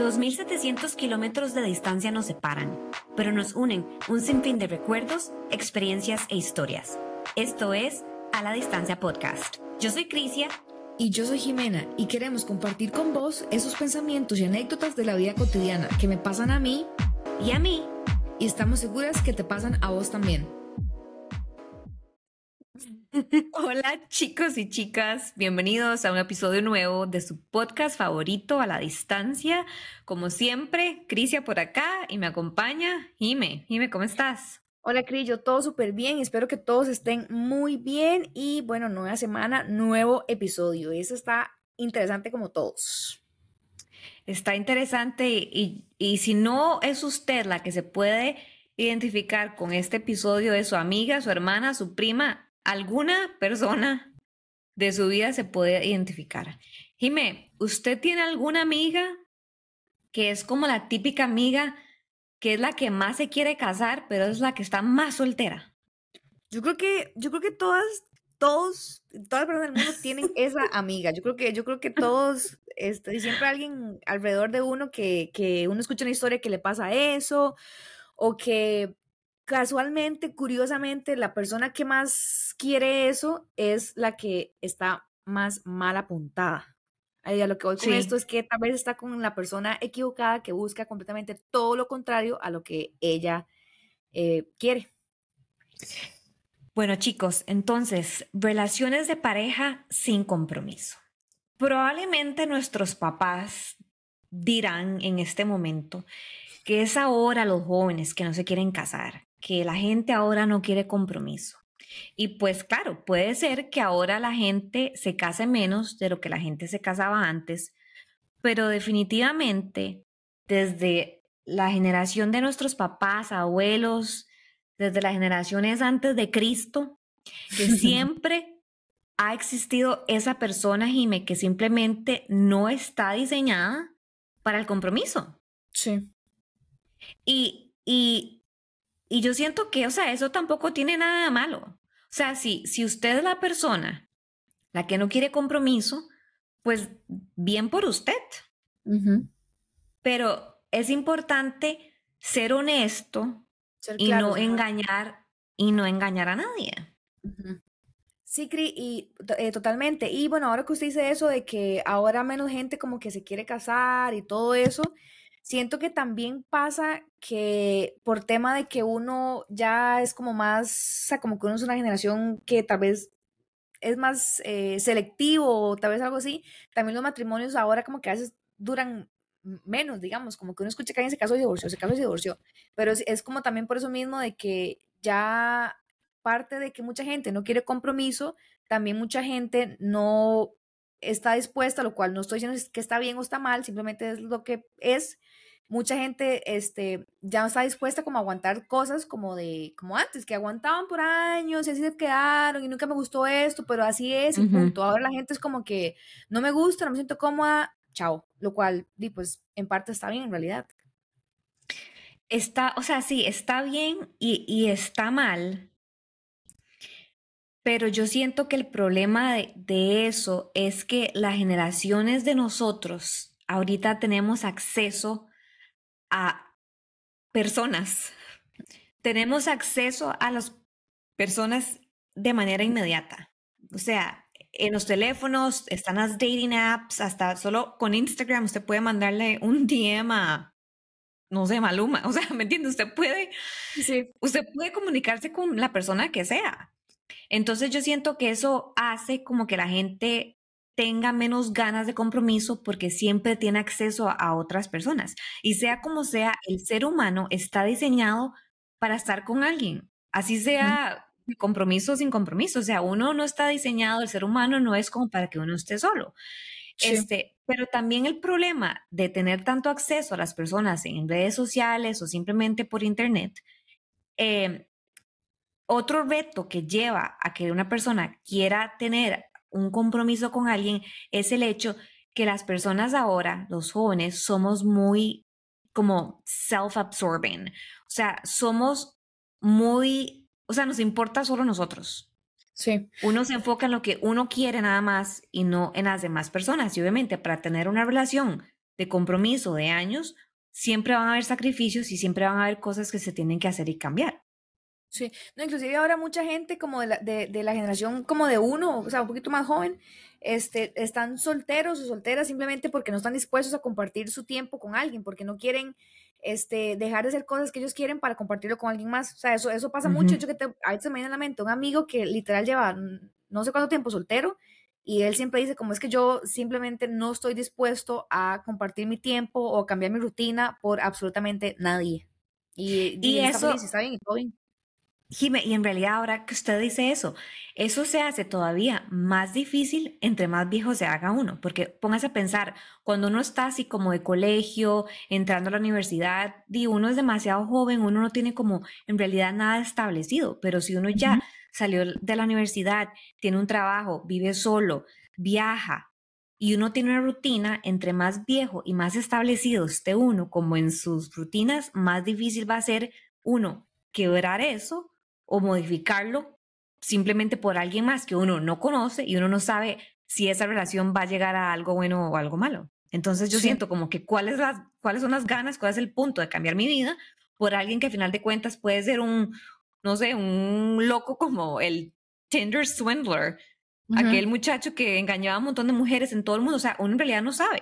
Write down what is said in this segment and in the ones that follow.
2.700 kilómetros de distancia nos separan, pero nos unen un sinfín de recuerdos, experiencias e historias. Esto es A la Distancia Podcast. Yo soy Crisia. Y yo soy Jimena y queremos compartir con vos esos pensamientos y anécdotas de la vida cotidiana que me pasan a mí y a mí. Y estamos seguras que te pasan a vos también. Hola chicos y chicas, bienvenidos a un episodio nuevo de su podcast favorito a la distancia. Como siempre, Crisia por acá y me acompaña Jime. Jime, ¿cómo estás? Hola Cris, yo todo súper bien, espero que todos estén muy bien y bueno, nueva semana, nuevo episodio. Eso está interesante como todos. Está interesante y, y si no es usted la que se puede identificar con este episodio de su amiga, su hermana, su prima, alguna persona de su vida se puede identificar. Jime, ¿usted tiene alguna amiga que es como la típica amiga que es la que más se quiere casar, pero es la que está más soltera? Yo creo que, yo creo que todas, todos, todas las personas del mundo tienen esa amiga. Yo creo que, yo creo que todos, este, siempre alguien alrededor de uno que, que uno escucha una historia que le pasa eso, o que casualmente, curiosamente, la persona que más quiere eso es la que está más mal apuntada. A lo que voy con esto es que tal vez está con la persona equivocada que busca completamente todo lo contrario a lo que ella eh, quiere. Bueno, chicos, entonces, relaciones de pareja sin compromiso. Probablemente nuestros papás dirán en este momento que es ahora los jóvenes que no se quieren casar, que la gente ahora no quiere compromiso. Y pues claro, puede ser que ahora la gente se case menos de lo que la gente se casaba antes, pero definitivamente desde la generación de nuestros papás, abuelos, desde las generaciones antes de Cristo, que siempre ha existido esa persona, Jime, que simplemente no está diseñada para el compromiso. Sí. Y, y y yo siento que, o sea, eso tampoco tiene nada de malo. O sea, si, si usted es la persona, la que no quiere compromiso, pues bien por usted. Pero es importante ser honesto y no engañar y no engañar a nadie. Sí, Cri, y eh, totalmente. Y bueno, ahora que usted dice eso de que ahora menos gente como que se quiere casar y todo eso, Siento que también pasa que por tema de que uno ya es como más, o sea, como que uno es una generación que tal vez es más eh, selectivo o tal vez algo así, también los matrimonios ahora como que a veces duran menos, digamos, como que uno escucha que alguien se casó y divorció, se casó y divorció, pero es, es como también por eso mismo de que ya parte de que mucha gente no quiere compromiso, también mucha gente no está dispuesta, lo cual no estoy diciendo que está bien o está mal, simplemente es lo que es. Mucha gente este, ya no está dispuesta como a aguantar cosas como de como antes, que aguantaban por años y así se quedaron y nunca me gustó esto, pero así es y punto. Ahora la gente es como que no me gusta, no me siento cómoda, chao. Lo cual, pues, en parte está bien en realidad. Está, o sea, sí, está bien y, y está mal, pero yo siento que el problema de, eso es que las generaciones de nosotros ahorita tenemos acceso a personas. Tenemos acceso a las personas de manera inmediata. O sea, en los teléfonos están las dating apps, hasta solo con Instagram usted puede mandarle un DM a, no sé, Maluma. O sea, ¿me entiende? Usted puede, sí. usted puede comunicarse con la persona que sea. Entonces yo siento que eso hace como que la gente tenga menos ganas de compromiso porque siempre tiene acceso a, otras personas. Y sea como sea, el ser humano está diseñado para estar con alguien, así sea compromiso sin compromiso. O sea, uno no está diseñado, el ser humano no es como para que uno esté solo. Este, pero también el problema de tener tanto acceso a las personas en redes sociales o simplemente por internet eh, otro reto que lleva a que una persona quiera tener un compromiso con alguien es el hecho que las personas ahora, los jóvenes, somos muy como self-absorbing. O sea, somos muy, o sea, nos importa solo nosotros. Sí. Uno se enfoca en lo que uno quiere nada más y no en las demás personas. Y obviamente para tener una relación de compromiso de años, siempre van a haber sacrificios y siempre van a haber cosas que se tienen que hacer y cambiar. Sí, no, inclusive ahora mucha gente como de la, de, de la generación como de uno, o sea, un poquito más joven, este, están solteros o solteras simplemente porque no están dispuestos a compartir su tiempo con alguien, porque no quieren este, dejar de hacer cosas que ellos quieren para compartirlo con alguien más. O sea, eso, eso pasa mucho. Yo que te, ahí se me viene a la mente un amigo que literal lleva no sé cuánto tiempo soltero y él siempre dice como es que yo simplemente no estoy dispuesto a compartir mi tiempo o cambiar mi rutina por absolutamente nadie. Y, y, eso está bien y todo bien. Jime, y en realidad ahora que usted dice eso, eso se hace todavía más difícil entre más viejo se haga uno, porque póngase a pensar, cuando uno está así como de colegio, entrando a la universidad, y uno es demasiado joven, uno no tiene como en realidad nada establecido, pero si uno ya salió de la universidad, tiene un trabajo, vive solo, viaja, y uno tiene una rutina, entre más viejo y más establecido esté uno como en sus rutinas, más difícil va a ser uno quebrar eso o modificarlo simplemente por alguien más que uno no conoce y uno no sabe si esa relación va a llegar a algo bueno o algo malo. Entonces yo siento como que cuáles, cuáles son las ganas, cuál es el punto de cambiar mi vida por alguien que a final de cuentas puede ser un, no sé, un loco como el Tinder Swindler, aquel muchacho que engañaba a un montón de mujeres en todo el mundo. O sea, uno en realidad no sabe.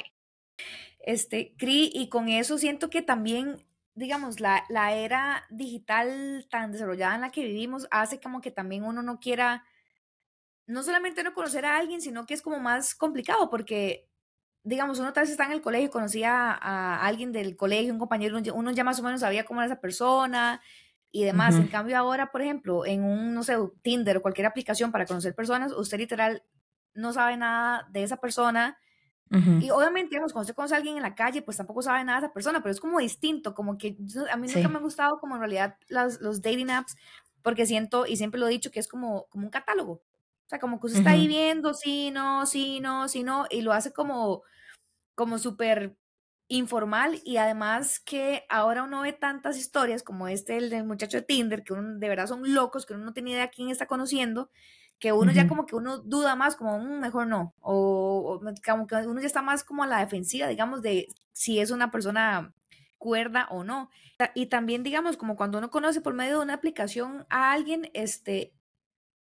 Este, Cri, y con eso siento que también digamos, la, la, era digital tan desarrollada en la que vivimos hace como que también uno no quiera, no solamente no conocer a alguien, sino que es como más complicado porque, digamos, uno tal vez está en el colegio, conocía a, alguien del colegio, un compañero, uno ya más o menos sabía cómo era esa persona y demás. En cambio ahora, por ejemplo, en un, no sé, Tinder o cualquier aplicación para conocer personas, usted literal no sabe nada de esa persona y obviamente, digamos, cuando usted conoce a alguien en la calle, pues tampoco sabe nada de esa persona, pero es como distinto, como que a mí nunca me ha gustado como en realidad las, los dating apps, porque siento, y siempre lo he dicho, que es como, como un catálogo. O sea, como que usted está ahí viendo, sí, no, sí, no, sí, no, y lo hace como, como súper informal y además que ahora uno ve tantas historias como este, el del muchacho de Tinder, que uno, de verdad son locos, que uno no tiene idea quién está conociendo, que uno ya como que uno duda más, como mm, mejor no, o, como que uno ya está más como a la defensiva, digamos, de si es una persona cuerda o no. Y también, digamos, como cuando uno conoce por medio de una aplicación a alguien, este,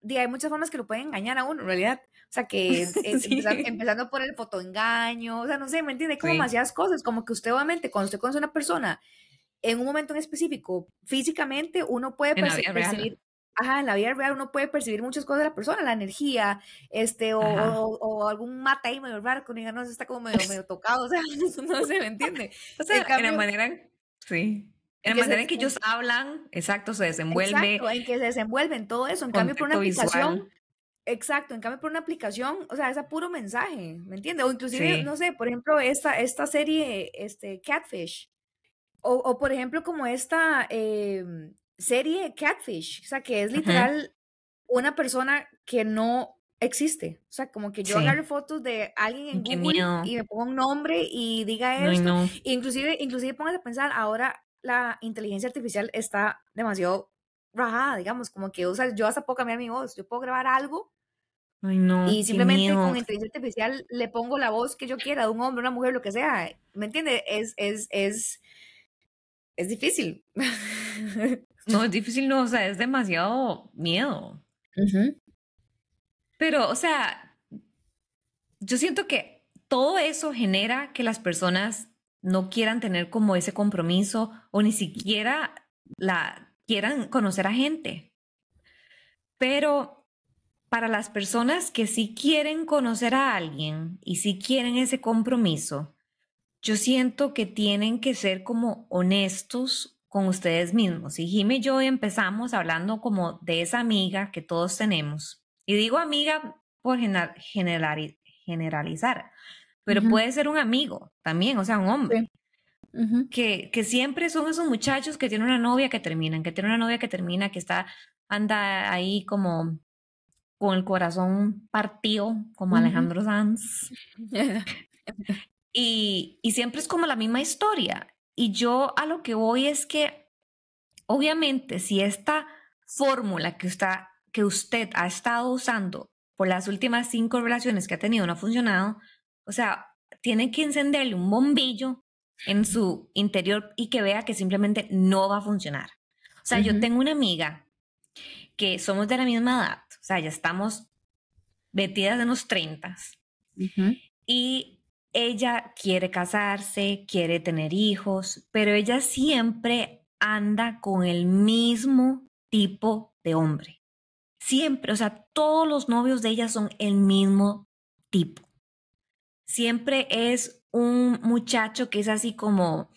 hay muchas formas que lo pueden engañar a uno, en realidad. O sea, que empezando, por el fotoengaño, o sea, no sé, ¿me entiende? Como demasiadas cosas, como que usted obviamente, cuando usted conoce a una persona en un momento en específico, físicamente, uno puede percibir, ajá, en la vida real uno puede percibir muchas cosas de la persona, la energía, este, o, o, algún mate ahí medio raro, uno no está como medio, medio tocado, o sea, no se me entiende. O sea, en, la manera, sí. En la manera en que ellos hablan, exacto, se desenvuelve. Exacto, en que se desenvuelven todo eso. En cambio, por una aplicación, exacto, en cambio, por una aplicación, o sea, es a puro mensaje, ¿me entiendes? O inclusive, no sé, por ejemplo, esta, esta serie, este, Catfish, o, o por ejemplo, como esta, eh, serie Catfish, o sea, que es literal una persona que no existe. O sea, como que yo agarro fotos de alguien en Google y me pongo un nombre y diga esto. Inclusive, inclusive pongas a pensar, ahora la inteligencia artificial está demasiado rajada, digamos, como que, o sea, yo hasta puedo cambiar mi voz, yo puedo grabar algo y simplemente con inteligencia artificial le pongo la voz que yo quiera, de un hombre, una mujer, lo que sea. ¿Me entiendes? Es, es, es, es difícil. No, es difícil, no, o sea, es demasiado miedo. Pero, o sea, yo siento que todo eso genera que las personas no quieran tener como ese compromiso o ni siquiera la quieran conocer a gente. Pero para las personas que sí quieren conocer a alguien y sí quieren ese compromiso, yo siento que tienen que ser como honestos con ustedes mismos. Y Jimmy y yo empezamos hablando como de esa amiga que todos tenemos. Y digo amiga por generalizar, pero puede ser un amigo también, o sea, un hombre. que, que siempre son esos muchachos que tienen una novia que terminan, que tienen una novia que termina, que está, anda ahí como con el corazón partido, como Alejandro Sanz. y, y siempre es como la misma historia. Y yo a lo que voy es que, obviamente, si esta fórmula que usted, que usted ha estado usando por las últimas cinco relaciones que ha tenido no ha funcionado, o sea, tiene que encenderle un bombillo en su interior y que vea que simplemente no va a funcionar. O sea, yo tengo una amiga que somos de la misma edad, o sea, ya estamos metidas en los 30 y ella quiere casarse, quiere tener hijos, pero ella siempre anda con el mismo tipo de hombre. Siempre, o sea, todos los novios de ella son el mismo tipo. Siempre es un muchacho que es así como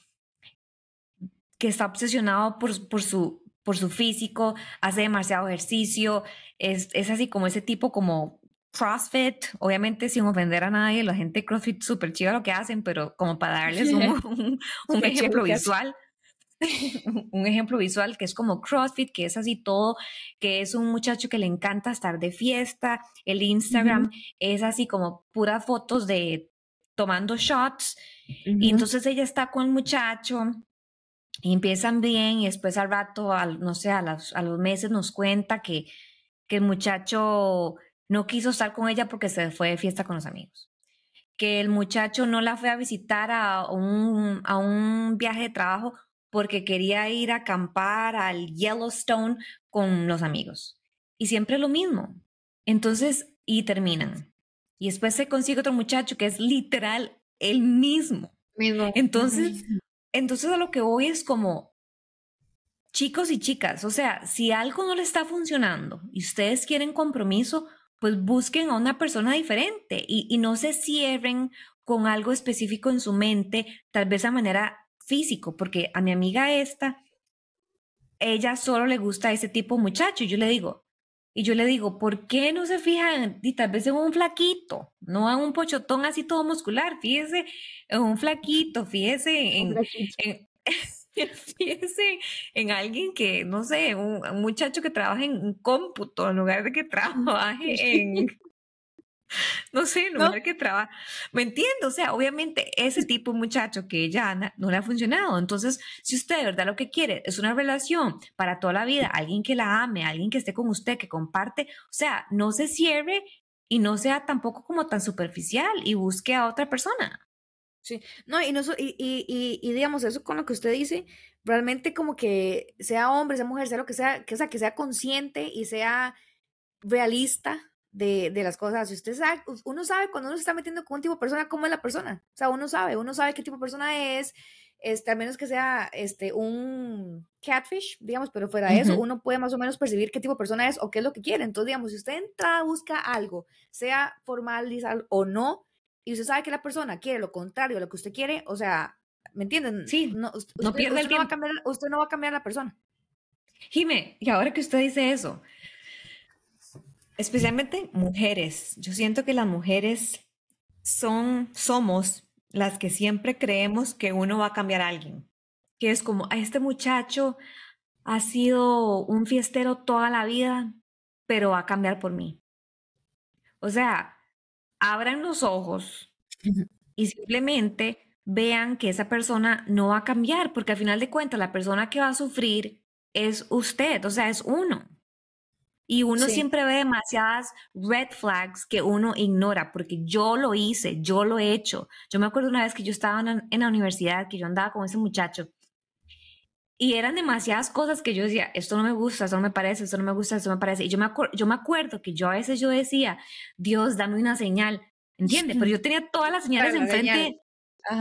que está obsesionado por, por, su, por su físico, hace demasiado ejercicio, es, es así como ese tipo como CrossFit, obviamente sin ofender a nadie, la gente CrossFit súper chiva lo que hacen, pero como para darles un, un, ejemplo visual. un ejemplo visual que es como CrossFit, que es así todo, que es un muchacho que le encanta estar de fiesta, el Instagram es así como puras fotos de tomando shots, y entonces ella está con el muchacho, y empiezan bien y después al rato, al, no sé, a, a los meses nos cuenta que, que el muchacho no quiso estar con ella porque se fue de fiesta con los amigos. Que el muchacho no la fue a visitar a un, a un viaje de trabajo porque quería ir a acampar al Yellowstone con los amigos. Y siempre lo mismo. Entonces, y terminan. Y después se consigue otro muchacho que es literal el mismo. mismo. Entonces, entonces a lo que voy es como, chicos y chicas, o sea, si algo no le está funcionando y ustedes quieren compromiso, pues busquen a una persona diferente y, no se cierren con algo específico en su mente, tal vez a manera físico, porque a mi amiga esta, ella solo le gusta ese tipo de muchacho. Y yo le digo, y yo le digo, ¿por qué no se fijan y tal vez en un flaquito, no en un pochotón así todo muscular? Fíjese en un flaquito, fíjese en, en alguien que, no sé, un, muchacho que trabaje en cómputo en lugar de que trabaje en, no sé, en lugar de que trabaja. ¿Me entiendo? O sea, obviamente ese tipo de muchacho que ella anda no le ha funcionado. Entonces, si usted de verdad lo que quiere es una relación para toda la vida, alguien que la ame, alguien que esté con usted, que comparte, o sea, no se cierre y no sea tampoco como tan superficial y busque a otra persona. Sí, no, y, no, y, y, y, digamos, eso con lo que usted dice, realmente como que sea hombre, sea mujer, sea lo que sea, que, sea, que sea consciente y sea realista de, de, las cosas. Si usted sabe, uno sabe cuando uno se está metiendo con un tipo de persona, cómo es la persona. O sea, uno sabe, uno sabe qué tipo de persona es, este, al menos que sea este, un catfish, digamos, pero fuera de eso, uno puede más o menos percibir qué tipo de persona es o qué es lo que quiere. Entonces, digamos, si usted entra, busca algo, sea formal o no, y usted sabe que la persona quiere lo contrario a lo que usted quiere, o sea, ¿me entienden? Sí, no, no pierde el tiempo. No va a cambiar, usted no va a cambiar a la persona. Jime, y ahora que usted dice eso, especialmente mujeres, yo siento que las mujeres son, somos las que siempre creemos que uno va a cambiar a alguien, que es como, a este muchacho ha sido un fiestero toda la vida, pero va a cambiar por mí. O sea, abran los ojos y simplemente vean que esa persona no va a cambiar, porque al final de cuentas la persona que va a sufrir es usted, o sea, es uno. Y uno siempre ve demasiadas red flags que uno ignora, porque yo lo hice, yo lo he hecho. Yo me acuerdo una vez que yo estaba en la universidad, que yo andaba con ese muchacho, y eran demasiadas cosas que yo decía, esto no me gusta, esto no me parece, esto no me gusta, esto no me parece. Y yo me, yo me acuerdo que yo a veces yo decía, Dios, dame una señal, ¿entiendes? Pero yo tenía todas las señales enfrente.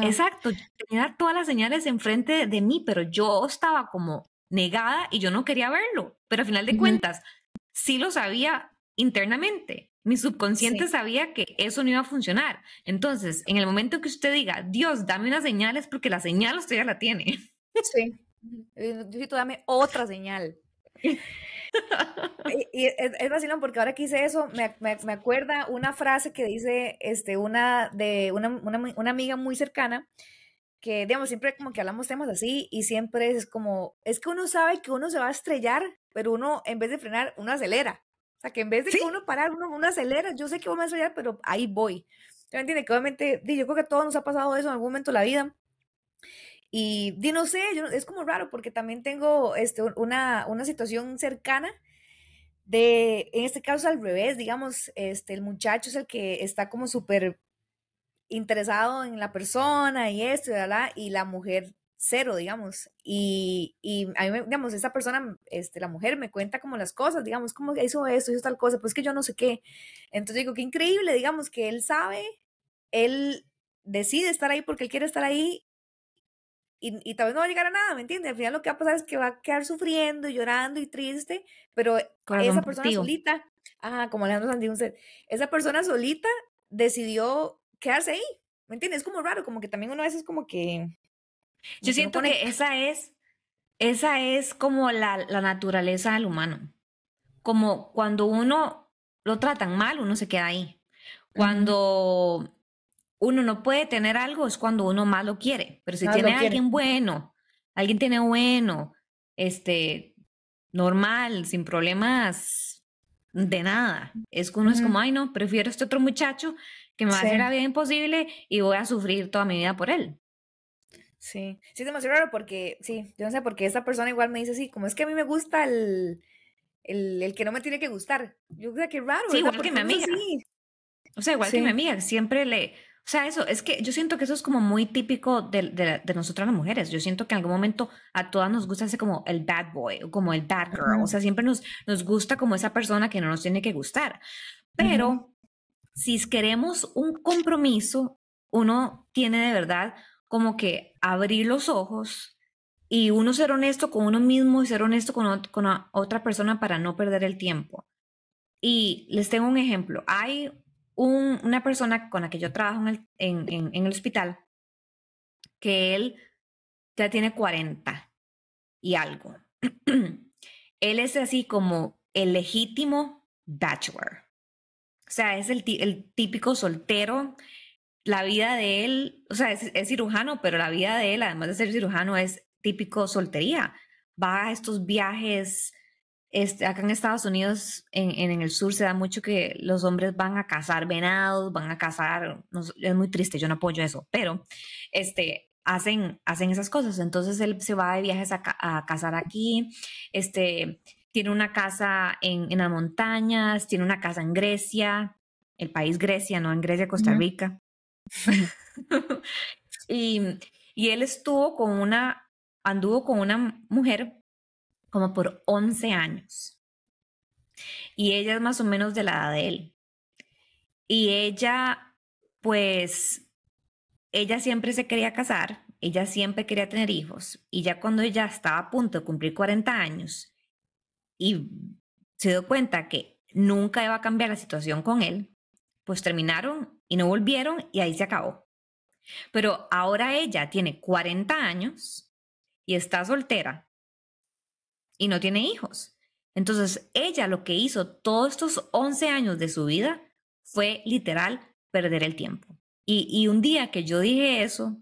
Exacto, tenía todas las señales enfrente de mí, pero yo estaba como negada y yo no quería verlo. Pero al final de cuentas, sí lo sabía internamente. Mi subconsciente sabía que eso no iba a funcionar. Entonces, en el momento que usted diga, Dios, dame una señal, es porque la señal usted ya la tiene. Sí. Diosito, dame otra señal. y, es, es vacilón porque ahora que hice eso, me, me, acuerda una frase que dice este, una, de una, una, una, amiga muy cercana, que digamos, siempre como que hablamos temas así y siempre es como, es que uno sabe que uno se va a estrellar, pero uno en vez de frenar, uno acelera. O sea, que en vez de que uno parar, uno, uno acelera. Yo sé que voy a estrellar, pero ahí voy. ¿Me entiende? Que obviamente, yo creo que a todos nos ha pasado eso en algún momento de la vida. Y, no sé, yo, es como raro porque también tengo este, una, una situación cercana de, en este caso al revés, digamos, este, el muchacho es el que está como súper interesado en la persona y esto y la, y la mujer cero, digamos. Y, y a mí, digamos, esa persona, este, la mujer me cuenta como las cosas, digamos, cómo hizo esto, hizo tal cosa, pues que yo no sé qué. Entonces digo, qué increíble, digamos, que él sabe, él decide estar ahí porque él quiere estar ahí y, y, tal vez no va a llegar a nada, ¿me entiendes? Al final lo que va a pasar es que va a quedar sufriendo, llorando y triste, pero esa persona solita, ajá, como Alejandro Santiago, esa persona solita decidió quedarse ahí, ¿me entiendes? Es como raro, como que también uno a veces como que yo siento que esa es, esa es como la, la naturaleza del humano. Como cuando uno lo tratan mal, uno se queda ahí. Cuando uno no puede tener algo es cuando uno más lo quiere. Pero si tiene alguien bueno, alguien tiene bueno, este, normal, sin problemas de nada. Es que uno es como, ay no, prefiero este otro muchacho que me va a hacer la vida imposible y voy a sufrir toda mi vida por él. Sí, sí es demasiado raro porque, sí, yo no sé, porque esa persona igual me dice así, como es que a mí me gusta el, el, el que no me tiene que gustar. Yo creo que raro. Sí, igual que mi amiga. O sea, igual que mi amiga, siempre le, o sea, eso, es que yo siento que eso es como muy típico de, de, de, nosotras las mujeres. Yo siento que en algún momento a todas nos gusta ese como el bad boy o como el bad girl. O sea, siempre nos, nos gusta como esa persona que no nos tiene que gustar. Pero si queremos un compromiso, uno tiene de verdad como que abrir los ojos y uno ser honesto con uno mismo y ser honesto con, con otra persona para no perder el tiempo. Y les tengo un ejemplo. Hay una persona con la que yo trabajo en el, hospital que él ya tiene 40 y algo. él es así como el legítimo bachelor. O sea, es el típico soltero la vida de él, o sea, es, cirujano, pero la vida de él, además de ser cirujano, es típico soltería. Va a estos viajes, este, acá en Estados Unidos, en, en, el sur, se da mucho que los hombres van a cazar venados, van a cazar, es muy triste, yo no apoyo eso, pero este, hacen, hacen esas cosas. Entonces él se va de viajes a, a cazar aquí, este, tiene una casa en, en, las montañas, tiene una casa en Grecia, el país Grecia, no en Grecia, Costa Rica. y, y él estuvo con una, anduvo con una mujer como por 11 años. Y ella es más o menos de la edad de él. Y ella, pues, ella siempre se quería casar, ella siempre quería tener hijos. Y ya cuando ella estaba a punto de cumplir 40 años y se dio cuenta que nunca iba a cambiar la situación con él, pues terminaron y no volvieron y ahí se acabó. Pero ahora ella tiene 40 años y está soltera y no tiene hijos. Entonces, ella lo que hizo todos estos 11 años de su vida fue literal perder el tiempo. Y, y un día que yo dije eso,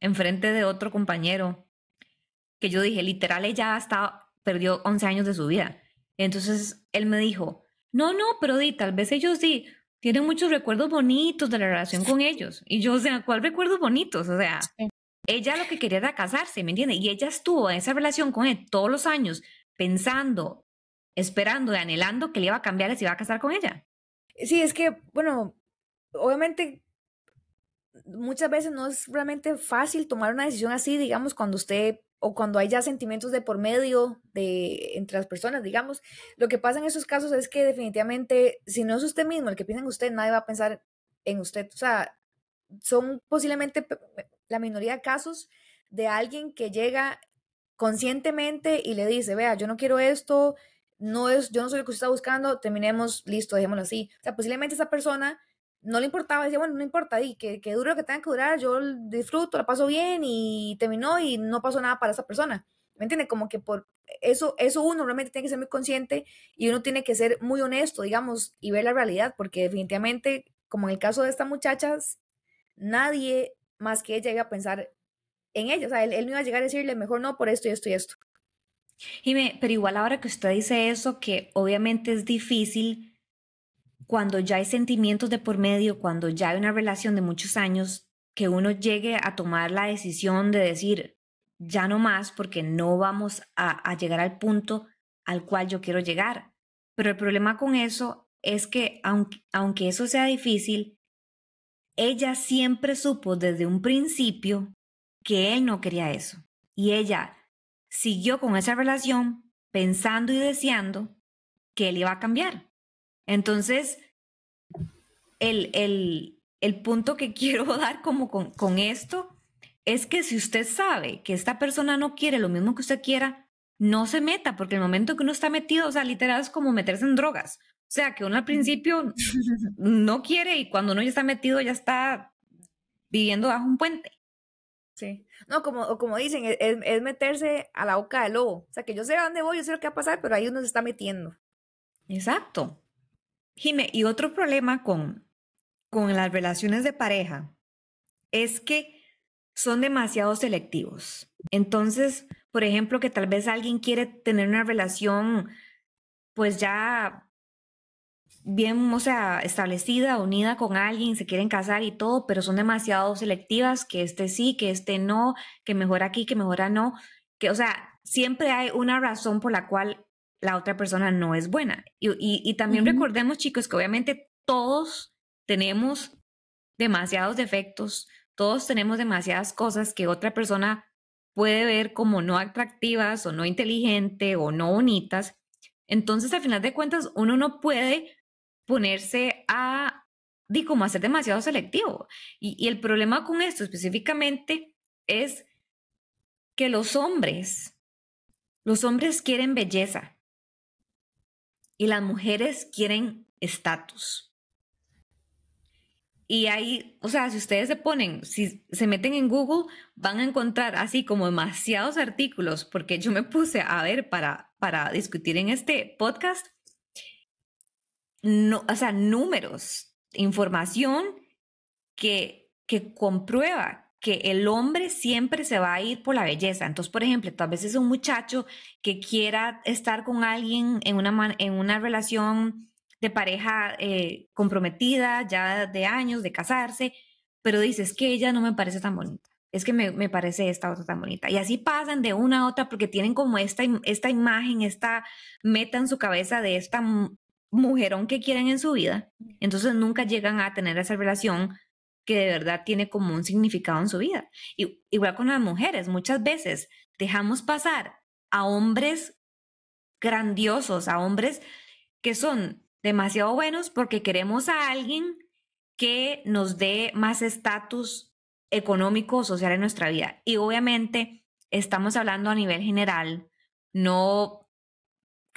enfrente de otro compañero, que yo dije, literal, ella hasta perdió 11 años de su vida. Entonces, él me dijo, no, no, pero di, tal vez ellos sí, tienen muchos recuerdos bonitos de la relación con ellos. Y yo, o sea, ¿cuál recuerdos bonitos? O sea, ella lo que quería era casarse, ¿me entiendes? Y ella estuvo en esa relación con él todos los años pensando, esperando y anhelando que le iba a cambiar y se iba a casar con ella. Sí, es que, bueno, obviamente muchas veces no es realmente fácil tomar una decisión así, digamos, cuando usted o cuando hay sentimientos de por medio de entre las personas, digamos, lo que pasa en esos casos es que definitivamente si no es usted mismo el que piensa en usted, nadie va a pensar en usted. O sea, son posiblemente la minoría de casos de alguien que llega conscientemente y le dice, vea, yo no quiero esto, no es, yo no soy lo que usted está buscando, terminemos, listo, dejémoslo así. O sea, posiblemente esa persona no le importaba, decía, bueno, no importa, y que, que dure que tenga que durar, yo disfruto, la paso bien y terminó y no pasó nada para esa persona. ¿Me entiende? Como que por eso, eso uno realmente tiene que ser muy consciente y uno tiene que ser muy honesto, digamos, y ver la realidad, porque definitivamente, como en el caso de estas muchachas, nadie más que ella iba a pensar en ella. O sea, él, él no iba a llegar a decirle, mejor no por esto y esto y esto. Jime, pero igual ahora que usted dice eso, que obviamente es difícil cuando ya hay sentimientos de por medio, cuando ya hay una relación de muchos años, que uno llegue a tomar la decisión de decir, ya no más, porque no vamos a, llegar al punto al cual yo quiero llegar. Pero el problema con eso es que aunque, aunque eso sea difícil, ella siempre supo desde un principio que él no quería eso. Y ella siguió con esa relación pensando y deseando que él iba a cambiar. Entonces, el, el, el punto que quiero dar como con, con esto es que si usted sabe que esta persona no quiere lo mismo que usted quiera, no se meta, porque el momento que uno está metido, o sea, literal es como meterse en drogas. O sea, que uno al principio no quiere y cuando uno ya está metido ya está viviendo bajo un puente. Sí. No, como, como dicen, es, es, meterse a la boca del lobo. O sea, que yo sé a dónde voy, yo sé lo que va a pasar, pero ahí uno se está metiendo. Exacto. Jime, y otro problema con, con las relaciones de pareja es que son demasiado selectivos. Entonces, por ejemplo, que tal vez alguien quiere tener una relación, pues ya bien, o sea, establecida, unida con alguien, se quieren casar y todo, pero son demasiado selectivas, que este sí, que este no, que mejor aquí, que mejor no, que, o sea, siempre hay una razón por la cual la otra persona no es buena. Y, y, también recordemos, chicos, que obviamente todos tenemos demasiados defectos, todos tenemos demasiadas cosas que otra persona puede ver como no atractivas o no inteligente o no bonitas. Entonces, al final de cuentas, uno no puede ponerse a, di, como a ser demasiado selectivo. Y, y el problema con esto específicamente es que los hombres, los hombres quieren belleza y las mujeres quieren estatus. Y ahí, o sea, si ustedes se ponen, si se meten en Google, van a encontrar así como demasiados artículos, porque yo me puse a ver para, para discutir en este podcast, no, o sea, números, información que, que comprueba que el hombre siempre se va a ir por la belleza. Entonces, por ejemplo, tal vez es un muchacho que quiera estar con alguien en una, en una relación de pareja eh, comprometida, ya de años, de casarse, pero dices que ella no me parece tan bonita. Es que me, me, parece esta otra tan bonita. Y así pasan de una a otra porque tienen como esta, esta imagen, esta meta en su cabeza de esta mujerón que quieren en su vida. Entonces nunca llegan a tener esa relación que de verdad tiene como un significado en su vida. Y, igual con las mujeres, muchas veces dejamos pasar a hombres grandiosos, a hombres que son demasiado buenos porque queremos a alguien que nos dé más estatus económico o social en nuestra vida. Y obviamente estamos hablando a nivel general, no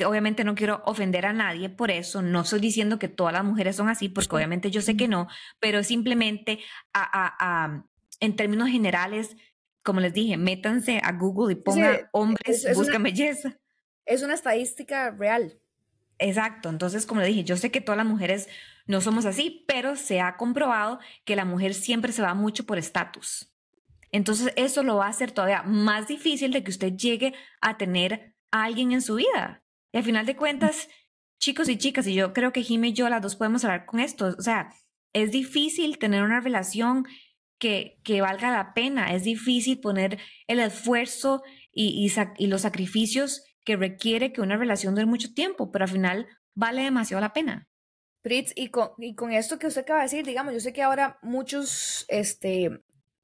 obviamente no quiero ofender a nadie por eso, no estoy diciendo que todas las mujeres son así, porque obviamente yo sé que no, pero simplemente a, en términos generales, como les dije, métanse a Google y pongan hombres, buscan belleza. Es una estadística real. Exacto, entonces como le dije, yo sé que todas las mujeres no somos así, pero se ha comprobado que la mujer siempre se va mucho por estatus. Entonces eso lo va a hacer todavía más difícil de que usted llegue a tener a alguien en su vida. Y al final de cuentas, chicos y chicas, y yo creo que Jimmy y yo las dos podemos hablar con esto, o sea, es difícil tener una relación que, que valga la pena, es difícil poner el esfuerzo y, y, los sacrificios que requiere que una relación dure mucho tiempo, pero al final vale demasiado la pena. Fritz, y con, y con esto que usted acaba de decir, digamos, yo sé que ahora muchos este,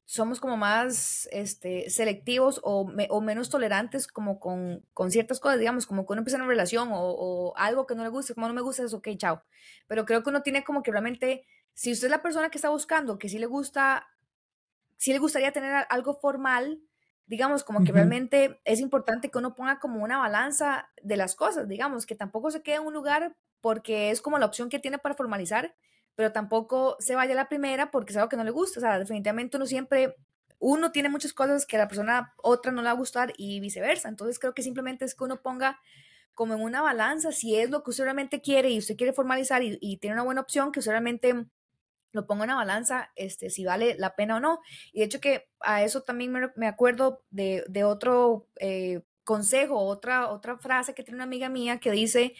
somos como más este, selectivos o, o menos tolerantes como con, con, ciertas cosas, digamos, como que uno empieza una relación o, o, algo que no le gusta, como no me gusta, es ok, chao. Pero creo que uno tiene como que realmente, si usted es la persona que está buscando, que sí le gusta, sí le gustaría tener algo formal, digamos, como que realmente es importante que uno ponga como una balanza de las cosas, digamos, que tampoco se quede en un lugar porque es como la opción que tiene para formalizar, pero tampoco se vaya a la primera porque es algo que no le gusta. O sea, definitivamente uno siempre, uno tiene muchas cosas que a la persona otra no le va a gustar y viceversa. Entonces creo que simplemente es que uno ponga como en una balanza si es lo que usted realmente quiere y usted quiere formalizar y, tiene una buena opción, que usted realmente lo ponga en una balanza, este, si vale la pena o no. Y de hecho que a eso también me, acuerdo de, de otro eh, consejo, otra, otra frase que tiene una amiga mía que dice,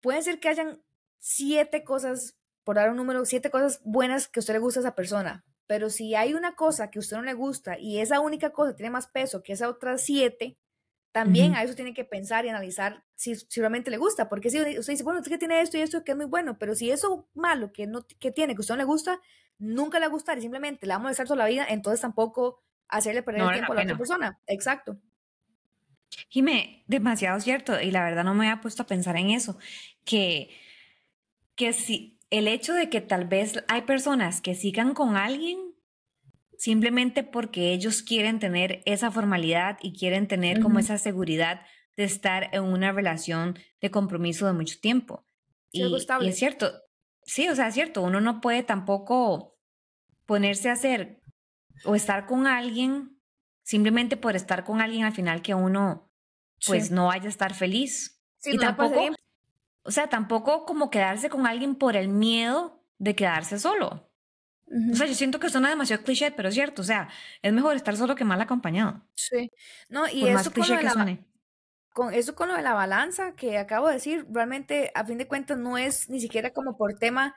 puede ser que hayan siete cosas por dar un número, siete cosas buenas que a usted le gusta a esa persona. Pero si hay una cosa que a usted no le gusta y esa única cosa tiene más peso que esa otra siete, también a eso tiene que pensar y analizar si, si, realmente le gusta. Porque si usted dice, bueno, usted tiene esto y esto que es muy bueno, pero si eso malo que, no, que tiene, que a usted no le gusta, nunca le va a gustar y simplemente le va a molestar toda la vida, entonces tampoco hacerle perder el tiempo a la otra persona. Exacto. Jime, demasiado cierto, y la verdad no me había puesto a pensar en eso, que, que si el hecho de que tal vez hay personas que sigan con alguien simplemente porque ellos quieren tener esa formalidad y quieren tener como esa seguridad de estar en una relación de compromiso de mucho tiempo. y, y, es cierto, sí, o sea, es cierto, uno no puede tampoco ponerse a hacer o estar con alguien simplemente por estar con alguien al final que uno pues no vaya a estar feliz. y tampoco, o sea, tampoco como quedarse con alguien por el miedo de quedarse solo. O sea, yo siento que suena demasiado cliché, pero es cierto. O sea, es mejor estar solo que mal acompañado. Sí. No, y eso con lo, de la, con eso con lo de la balanza que acabo de decir, realmente a fin de cuentas no es ni siquiera como por tema,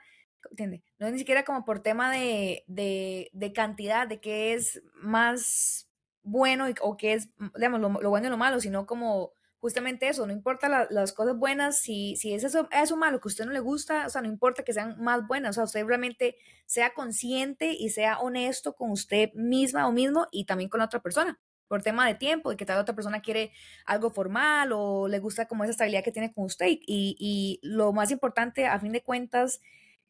¿entiende? No es ni siquiera como por tema de, de, de cantidad, de qué es más bueno o qué es, digamos, lo, bueno y lo malo, sino como justamente eso, no importa las cosas buenas, si, si es eso, eso malo que a usted no le gusta, o sea, no importa que sean más buenas, o sea, usted realmente sea consciente y sea honesto con usted misma o mismo y también con la otra persona, por tema de tiempo, y que tal otra persona quiere algo formal o le gusta como esa estabilidad que tiene con usted. Y, y lo más importante, a fin de cuentas,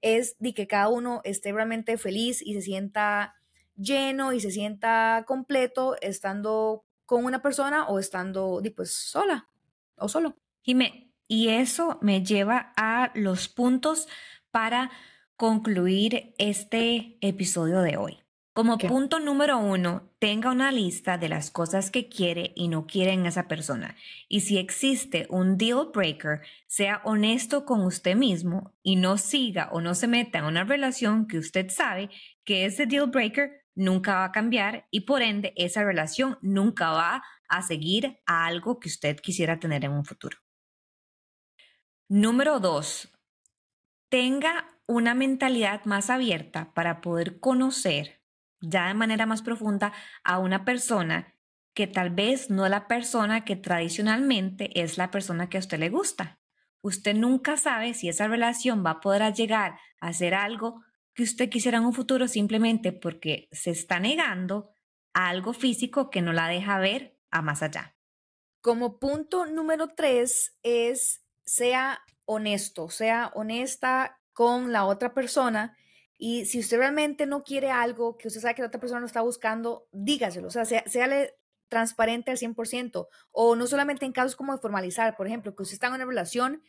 es de que cada uno esté realmente feliz y se sienta lleno y se sienta completo estando con una persona o estando pues sola o solo. Jime, y eso me lleva a los puntos para concluir este episodio de hoy. Como punto número uno, tenga una lista de las cosas que quiere y no quiere en esa persona. Y si existe un deal breaker, sea honesto con usted mismo y no siga o no se meta en una relación que usted sabe que ese deal breaker nunca va a cambiar y por ende esa relación nunca va a seguir a algo que usted quisiera tener en un futuro. Número dos, tenga una mentalidad más abierta para poder conocer ya de manera más profunda a una persona que tal vez no es la persona que tradicionalmente es la persona que a usted le gusta. Usted nunca sabe si esa relación va a poder llegar a ser algo que usted quisiera en un futuro simplemente porque se está negando a algo físico que no la deja ver a más allá. Como punto número tres es sea honesto, sea honesta con la otra persona y si usted realmente no quiere algo que usted sabe que la otra persona no está buscando, dígaselo, o sea, sea, transparente al 100% o no solamente en casos como de formalizar, por ejemplo, que usted está en una relación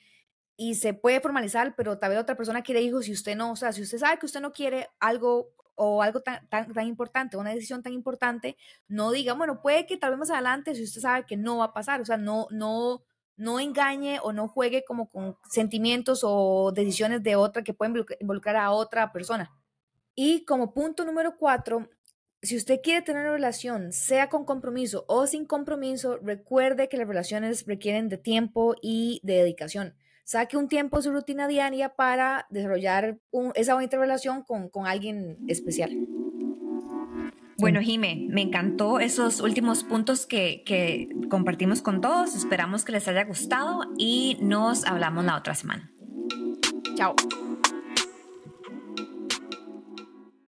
y se puede formalizar, pero tal vez otra persona quiere hijos y usted no, o sea, si usted sabe que usted no quiere algo o algo tan, tan, tan, importante, una decisión tan importante, no diga, bueno, puede que tal vez más adelante, si usted sabe que no va a pasar, o sea, no, no, no engañe o no juegue como con sentimientos o decisiones de otra que pueden involucrar a otra persona. Y como punto número cuatro, si usted quiere tener una relación, sea con compromiso o sin compromiso, recuerde que las relaciones requieren de tiempo y de dedicación saque un tiempo de su rutina diaria para desarrollar esa bonita relación con, con alguien especial. Bueno, Jime, me encantó esos últimos puntos que, que compartimos con todos. Esperamos que les haya gustado y nos hablamos la otra semana. Chao.